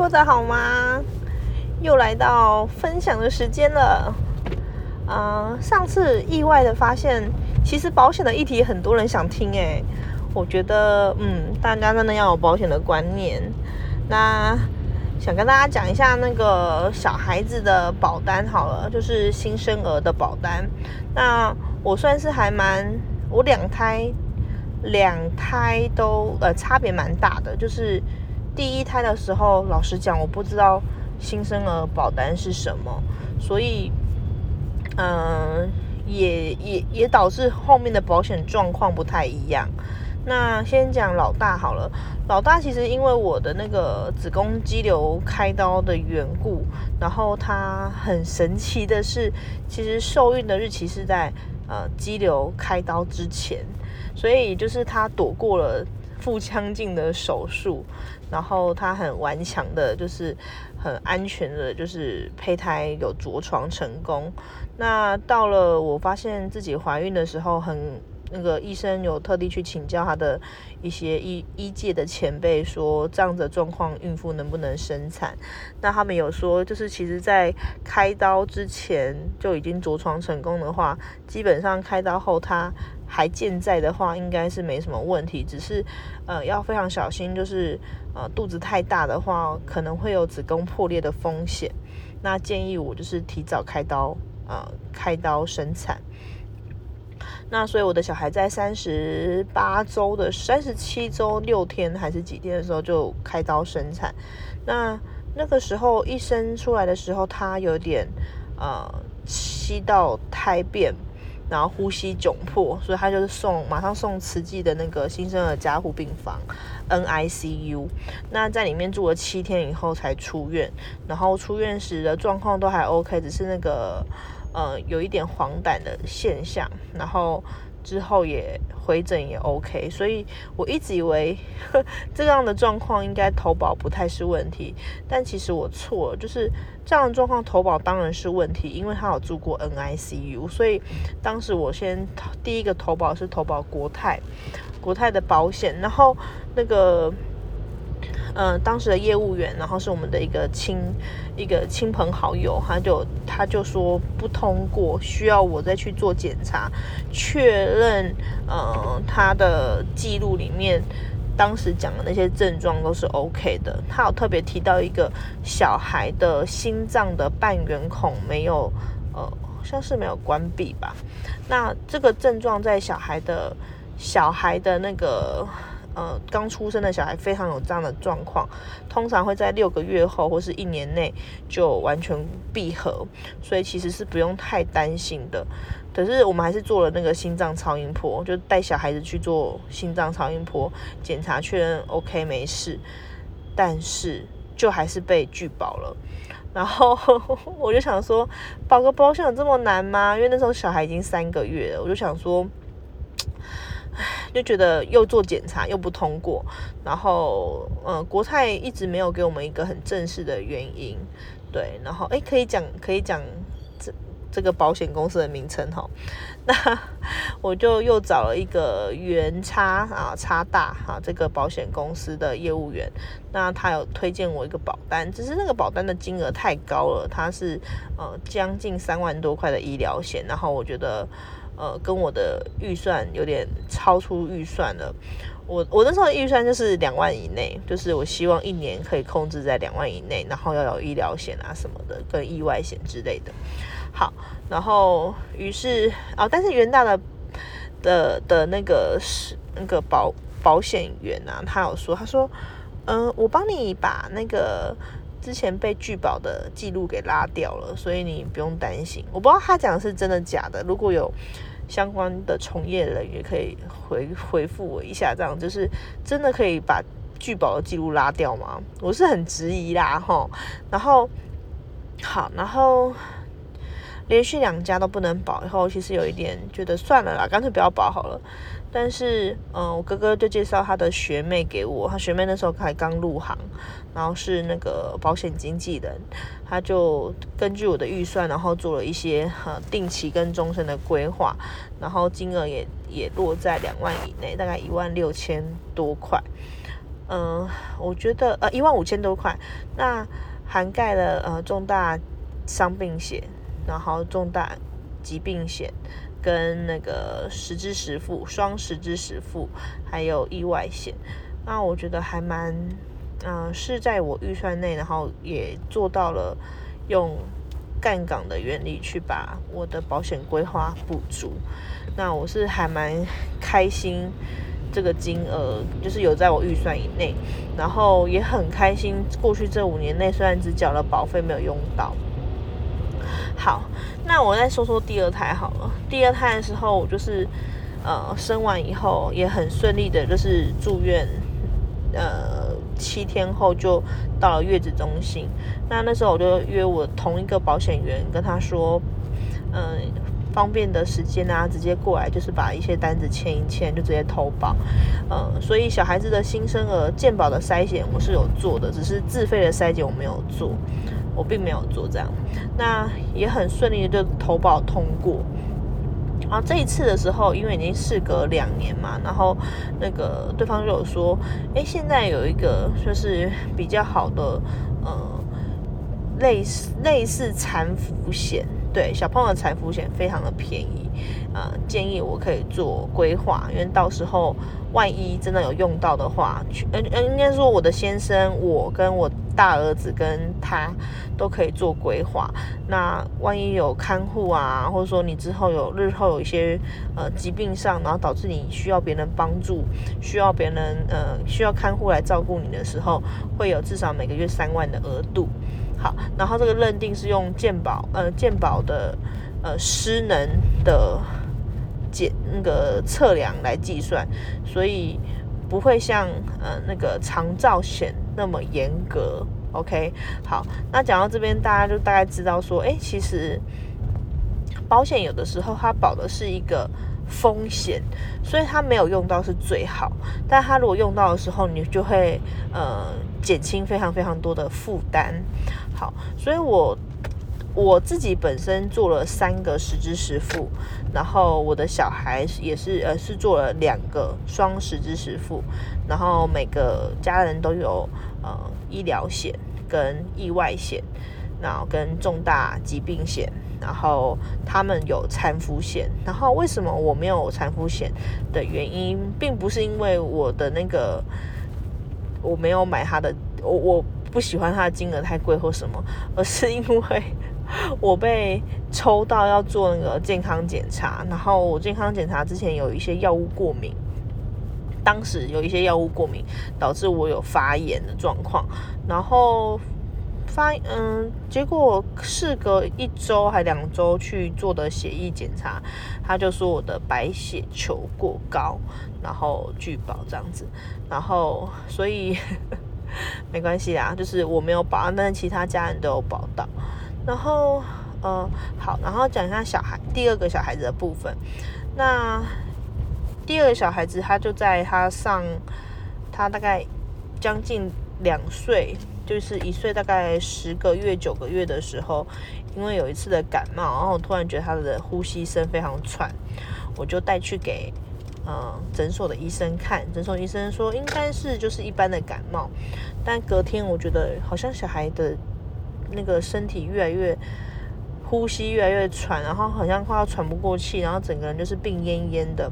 过得好吗？又来到分享的时间了。嗯，上次意外的发现，其实保险的议题很多人想听诶。我觉得，嗯，大家真的要有保险的观念。那想跟大家讲一下那个小孩子的保单好了，就是新生儿的保单。那我算是还蛮，我两胎。两胎都呃差别蛮大的，就是第一胎的时候，老实讲我不知道新生儿保单是什么，所以嗯也也也导致后面的保险状况不太一样。那先讲老大好了，老大其实因为我的那个子宫肌瘤开刀的缘故，然后他很神奇的是，其实受孕的日期是在呃肌瘤开刀之前。所以就是他躲过了腹腔镜的手术，然后他很顽强的，就是很安全的，就是胚胎有着床成功。那到了我发现自己怀孕的时候，很那个医生有特地去请教他的一些医医界的前辈，说这样的状况孕妇能不能生产？那他们有说，就是其实在开刀之前就已经着床成功的话，基本上开刀后他。还健在的话，应该是没什么问题，只是，呃，要非常小心，就是呃肚子太大的话，可能会有子宫破裂的风险。那建议我就是提早开刀，呃，开刀生产。那所以我的小孩在三十八周的三十七周六天还是几天的时候就开刀生产。那那个时候一生出来的时候，他有点呃吸到胎便。然后呼吸窘迫，所以他就是送马上送慈济的那个新生儿加护病房 NICU。那在里面住了七天以后才出院，然后出院时的状况都还 OK，只是那个呃有一点黄疸的现象，然后。之后也回诊也 OK，所以我一直以为呵 这样的状况应该投保不太是问题，但其实我错了，就是这样的状况投保当然是问题，因为他有住过 NICU，所以当时我先第一个投保是投保国泰，国泰的保险，然后那个。嗯，当时的业务员，然后是我们的一个亲一个亲朋好友，他就他就说不通过，需要我再去做检查，确认，嗯，他的记录里面当时讲的那些症状都是 OK 的。他有特别提到一个小孩的心脏的半圆孔没有，呃，像是没有关闭吧？那这个症状在小孩的小孩的那个。呃，刚出生的小孩非常有这样的状况，通常会在六个月后或是一年内就完全闭合，所以其实是不用太担心的。可是我们还是做了那个心脏超音波，就带小孩子去做心脏超音波检查，确认 OK 没事，但是就还是被拒保了。然后我就想说，保个保险有这么难吗？因为那时候小孩已经三个月了，我就想说。就觉得又做检查又不通过，然后嗯，国泰一直没有给我们一个很正式的原因，对，然后哎，可以讲可以讲这这个保险公司的名称哈，那我就又找了一个原差啊差大哈这个保险公司的业务员，那他有推荐我一个保单，只是那个保单的金额太高了，它是呃将近三万多块的医疗险，然后我觉得。呃，跟我的预算有点超出预算了。我我那时候预算就是两万以内，就是我希望一年可以控制在两万以内，然后要有医疗险啊什么的，跟意外险之类的。好，然后于是啊，但是元大的的的那个是那个保保险员啊，他有说，他说，嗯，我帮你把那个。之前被拒保的记录给拉掉了，所以你不用担心。我不知道他讲的是真的假的，如果有相关的从业人员可以回回复我一下，这样就是真的可以把拒保的记录拉掉吗？我是很质疑啦，哈。然后好，然后连续两家都不能保，以后其实有一点觉得算了啦，干脆不要保好了。但是，嗯，我哥哥就介绍他的学妹给我，他学妹那时候才刚入行，然后是那个保险经纪人，他就根据我的预算，然后做了一些呃定期跟终身的规划，然后金额也也落在两万以内，大概一万六千多块。嗯，我觉得呃一万五千多块，那涵盖了呃重大伤病险，然后重大疾病险跟那个实支实付双实支实付，还有意外险，那我觉得还蛮嗯是在我预算内，然后也做到了用干岗的原理去把我的保险规划补足，那我是还蛮开心。这个金额就是有在我预算以内，然后也很开心。过去这五年内，虽然只缴了保费，没有用到。好，那我再说说第二胎好了。第二胎的时候，我就是呃生完以后也很顺利的，就是住院，呃七天后就到了月子中心。那那时候我就约我同一个保险员，跟他说，嗯。方便的时间啊，直接过来就是把一些单子签一签，就直接投保。呃，所以小孩子的新生儿健保的筛检我是有做的，只是自费的筛检我没有做，我并没有做这样。那也很顺利的就投保通过。然后这一次的时候，因为已经事隔两年嘛，然后那个对方就有说，哎，现在有一个就是比较好的呃类似类似残服险。对小朋友的残服险非常的便宜，呃，建议我可以做规划，因为到时候万一真的有用到的话，嗯嗯，应该说我的先生，我跟我大儿子跟他都可以做规划。那万一有看护啊，或者说你之后有日后有一些呃疾病上，然后导致你需要别人帮助，需要别人呃需要看护来照顾你的时候，会有至少每个月三万的额度。好，然后这个认定是用健保，呃，健保的呃失能的检那个测量来计算，所以不会像呃那个长照险那么严格。OK，好，那讲到这边，大家就大概知道说，哎，其实保险有的时候它保的是一个。风险，所以它没有用到是最好，但它如果用到的时候，你就会呃减轻非常非常多的负担。好，所以我我自己本身做了三个十支实付，然后我的小孩也是呃是做了两个双十支实付，然后每个家人都有呃医疗险跟意外险，然后跟重大疾病险。然后他们有产妇险，然后为什么我没有产妇险的原因，并不是因为我的那个我没有买他的，我我不喜欢它的金额太贵或什么，而是因为 我被抽到要做那个健康检查，然后我健康检查之前有一些药物过敏，当时有一些药物过敏导致我有发炎的状况，然后。发嗯，结果事隔一周还两周去做的血液检查，他就说我的白血球过高，然后拒保这样子，然后所以 没关系啦，就是我没有保，但是其他家人都有保到。然后呃好，然后讲一下小孩第二个小孩子的部分。那第二个小孩子他就在他上他大概将近两岁。就是一岁大概十个月九个月的时候，因为有一次的感冒，然后突然觉得他的呼吸声非常喘，我就带去给呃诊所的医生看，诊所医生说应该是就是一般的感冒，但隔天我觉得好像小孩的那个身体越来越呼吸越来越喘，然后好像快要喘不过气，然后整个人就是病恹恹的。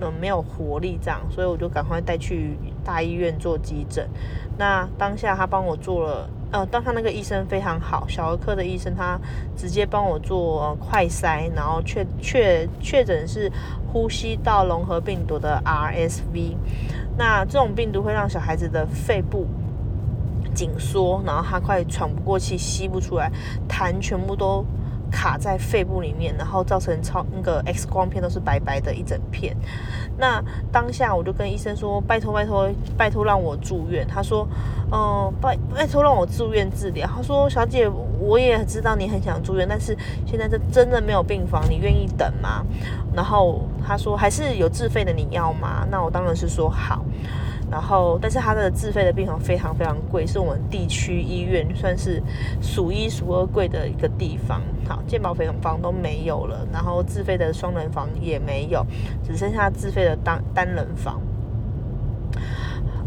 嗯，没有活力这样，所以我就赶快带去大医院做急诊。那当下他帮我做了，呃，当他那个医生非常好，小儿科的医生，他直接帮我做快筛，然后确确确诊是呼吸道融合病毒的 RSV。那这种病毒会让小孩子的肺部紧缩，然后他快喘不过气，吸不出来，痰全部都。卡在肺部里面，然后造成超那个 X 光片都是白白的一整片。那当下我就跟医生说：“拜托拜托拜托让我住院。”他说：“嗯，拜拜托让我住院治疗。”他说：“小姐，我也知道你很想住院，但是现在这真的没有病房，你愿意等吗？”然后他说：“还是有自费的，你要吗？”那我当然是说好。然后，但是他的自费的病房非常非常贵，是我们地区医院算是数一数二贵的一个地方。好，健保费用房都没有了，然后自费的双人房也没有，只剩下自费的单单人房。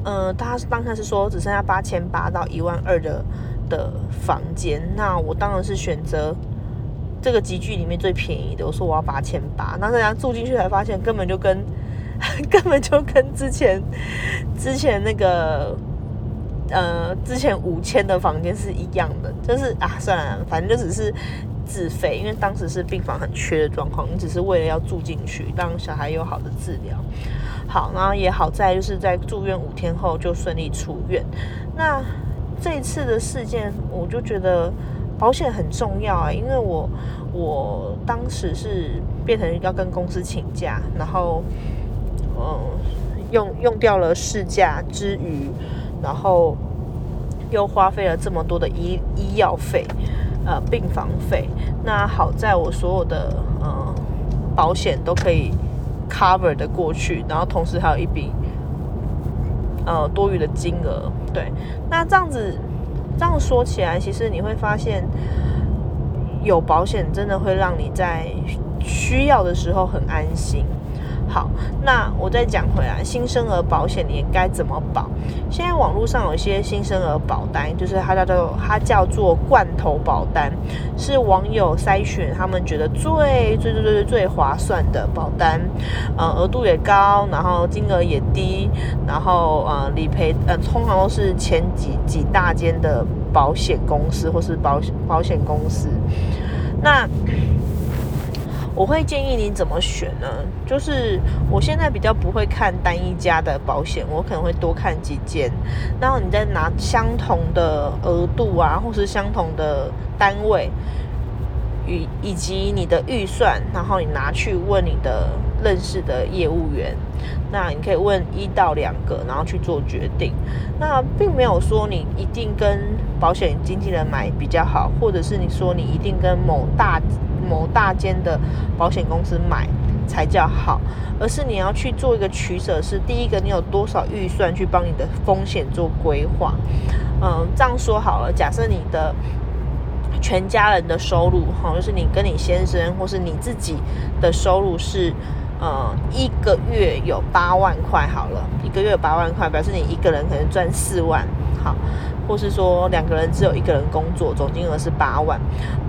呃，他当下是说只剩下八千八到一万二的的房间，那我当然是选择这个集聚里面最便宜的。我说我要八千八，那大家住进去才发现根本就跟 根本就跟之前之前那个呃之前五千的房间是一样的，就是啊算了，反正就只是自费，因为当时是病房很缺的状况，你只是为了要住进去，让小孩有好的治疗。好，然后也好在就是在住院五天后就顺利出院。那这一次的事件，我就觉得保险很重要啊，因为我我当时是变成要跟公司请假，然后嗯用用掉了事假之余，然后又花费了这么多的医医药费，呃病房费。那好在我所有的呃保险都可以。cover 的过去，然后同时还有一笔呃多余的金额，对，那这样子这样说起来，其实你会发现有保险真的会让你在需要的时候很安心。好，那我再讲回来，新生儿保险你应该怎么保？现在网络上有一些新生儿保单，就是它叫做它叫做罐头保单，是网友筛选他们觉得最最最最最划算的保单，呃，额度也高，然后金额也低，然后呃理赔呃通常都是前几几大间的保险公司或是保保险公司，那。我会建议你怎么选呢？就是我现在比较不会看单一家的保险，我可能会多看几间，然后你再拿相同的额度啊，或是相同的单位，以以及你的预算，然后你拿去问你的认识的业务员，那你可以问一到两个，然后去做决定。那并没有说你一定跟保险经纪人买比较好，或者是你说你一定跟某大。某大间的保险公司买才叫好，而是你要去做一个取舍。是第一个，你有多少预算去帮你的风险做规划？嗯，这样说好了，假设你的全家人的收入，哈，就是你跟你先生或是你自己的收入是，呃，一个月有八万块，好了，一个月有八万块，表示你一个人可能赚四万，好。或是说两个人只有一个人工作，总金额是八万。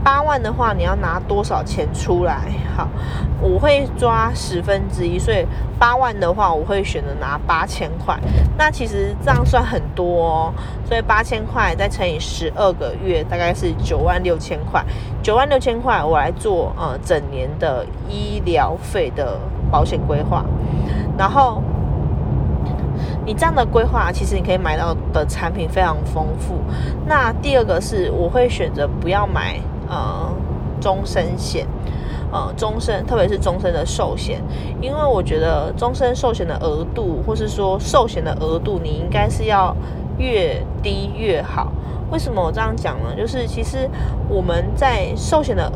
八万的话，你要拿多少钱出来？好，我会抓十分之一，所以八万的话，我会选择拿八千块。那其实这样算很多哦，所以八千块再乘以十二个月，大概是九万六千块。九万六千块，我来做呃整年的医疗费的保险规划，然后。你这样的规划，其实你可以买到的产品非常丰富。那第二个是，我会选择不要买呃终身险，呃终身，特别是终身的寿险，因为我觉得终身寿险的额度，或是说寿险的额度，你应该是要越低越好。为什么我这样讲呢？就是其实我们在寿险的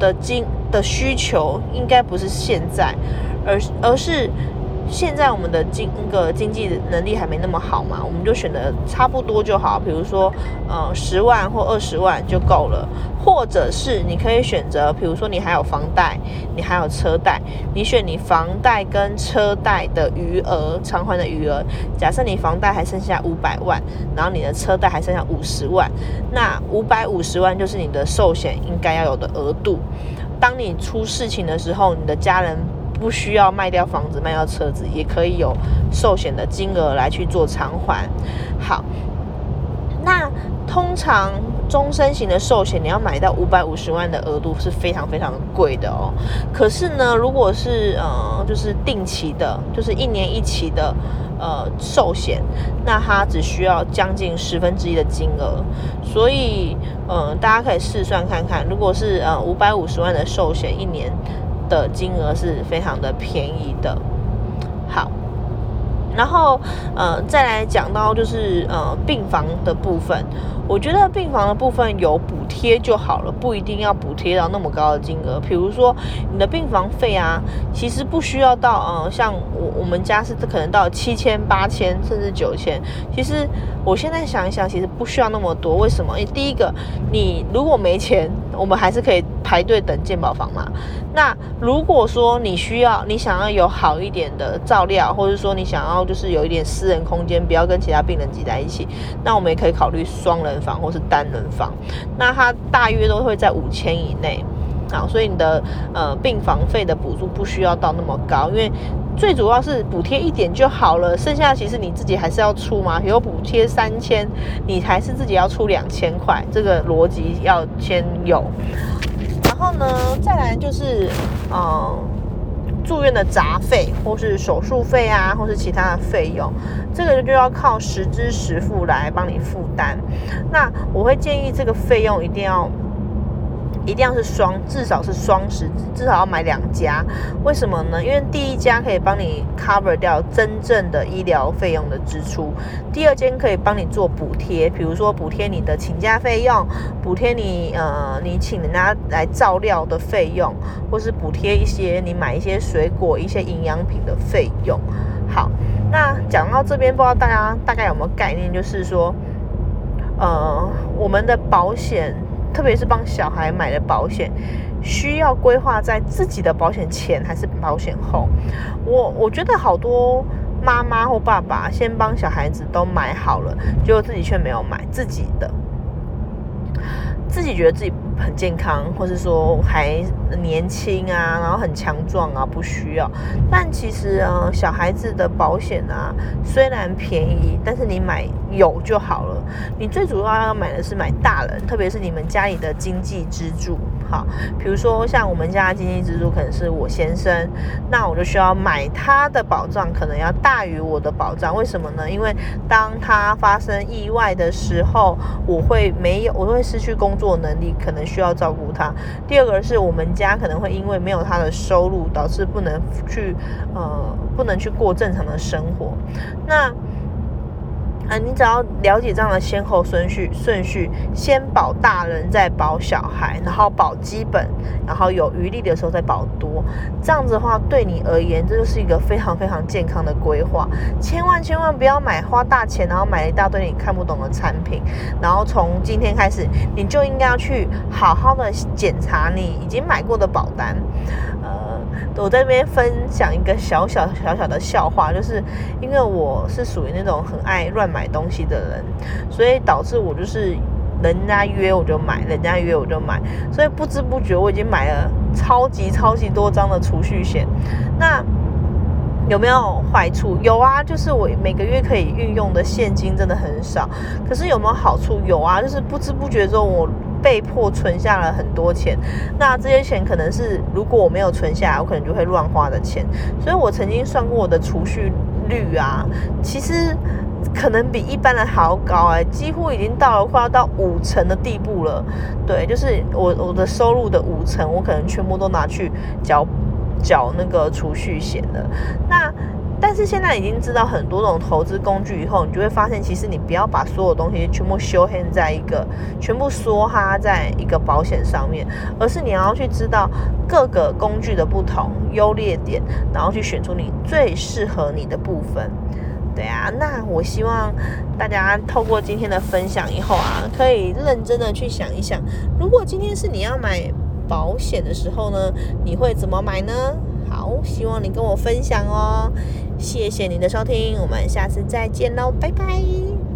的经的需求，应该不是现在，而而是。现在我们的经那个经济能力还没那么好嘛，我们就选择差不多就好，比如说呃十万或二十万就够了，或者是你可以选择，比如说你还有房贷，你还有车贷，你选你房贷跟车贷的余额偿还的余额，假设你房贷还剩下五百万，然后你的车贷还剩下五十万，那五百五十万就是你的寿险应该要有的额度，当你出事情的时候，你的家人。不需要卖掉房子、卖掉车子，也可以有寿险的金额来去做偿还。好，那通常终身型的寿险，你要买到五百五十万的额度是非常非常贵的哦。可是呢，如果是呃，就是定期的，就是一年一期的呃寿险，那它只需要将近十分之一的金额。所以，呃，大家可以试算看看，如果是呃五百五十万的寿险，一年。的金额是非常的便宜的，好，然后呃再来讲到就是呃病房的部分，我觉得病房的部分有补贴就好了，不一定要补贴到那么高的金额。比如说你的病房费啊，其实不需要到呃像我我们家是可能到七千八千甚至九千，其实我现在想一想，其实不需要那么多。为什么？因为第一个，你如果没钱，我们还是可以。排队等健保房嘛。那如果说你需要，你想要有好一点的照料，或者说你想要就是有一点私人空间，不要跟其他病人挤在一起，那我们也可以考虑双人房或是单人房。那它大约都会在五千以内。好，所以你的呃病房费的补助不需要到那么高，因为最主要是补贴一点就好了，剩下其实你自己还是要出嘛。有补贴三千，你还是自己要出两千块，这个逻辑要先有。然后呢，再来就是嗯住院的杂费，或是手术费啊，或是其他的费用，这个就要靠实支实付来帮你负担。那我会建议这个费用一定要。一定要是双，至少是双十，至少要买两家。为什么呢？因为第一家可以帮你 cover 掉真正的医疗费用的支出，第二间可以帮你做补贴，比如说补贴你的请假费用，补贴你呃你请人家来照料的费用，或是补贴一些你买一些水果、一些营养品的费用。好，那讲到这边，不知道大家大概有没有概念，就是说，呃，我们的保险。特别是帮小孩买的保险，需要规划在自己的保险前还是保险后？我我觉得好多妈妈或爸爸先帮小孩子都买好了，结果自己却没有买自己的，自己觉得自己。很健康，或是说还年轻啊，然后很强壮啊，不需要。但其实啊，小孩子的保险啊，虽然便宜，但是你买有就好了。你最主要要买的是买大人，特别是你们家里的经济支柱。好，比如说像我们家的经济支柱可能是我先生，那我就需要买他的保障，可能要大于我的保障。为什么呢？因为当他发生意外的时候，我会没有，我会失去工作能力，可能。需要照顾他。第二个是我们家可能会因为没有他的收入，导致不能去呃不能去过正常的生活。那嗯，你只要了解这样的先后顺序，顺序先保大人，再保小孩，然后保基本，然后有余力的时候再保多。这样子的话，对你而言，这就是一个非常非常健康的规划。千万千万不要买花大钱，然后买一大堆你看不懂的产品。然后从今天开始，你就应该要去好好的检查你已经买过的保单。我在这边分享一个小小小小的笑话，就是因为我是属于那种很爱乱买东西的人，所以导致我就是人家约我就买，人家约我就买，所以不知不觉我已经买了超级超级多张的储蓄险。那有没有坏处？有啊，就是我每个月可以运用的现金真的很少。可是有没有好处？有啊，就是不知不觉中我。被迫存下了很多钱，那这些钱可能是如果我没有存下来，我可能就会乱花的钱。所以我曾经算过我的储蓄率啊，其实可能比一般人好高哎，几乎已经到了快要到五成的地步了。对，就是我我的收入的五成，我可能全部都拿去缴缴那个储蓄险了。那但是现在已经知道很多种投资工具以后，你就会发现，其实你不要把所有东西全部修黑在一个，全部梭哈在一个保险上面，而是你要去知道各个工具的不同优劣点，然后去选出你最适合你的部分。对啊，那我希望大家透过今天的分享以后啊，可以认真的去想一想，如果今天是你要买保险的时候呢，你会怎么买呢？好，希望你跟我分享哦。谢谢您的收听，我们下次再见喽，拜拜。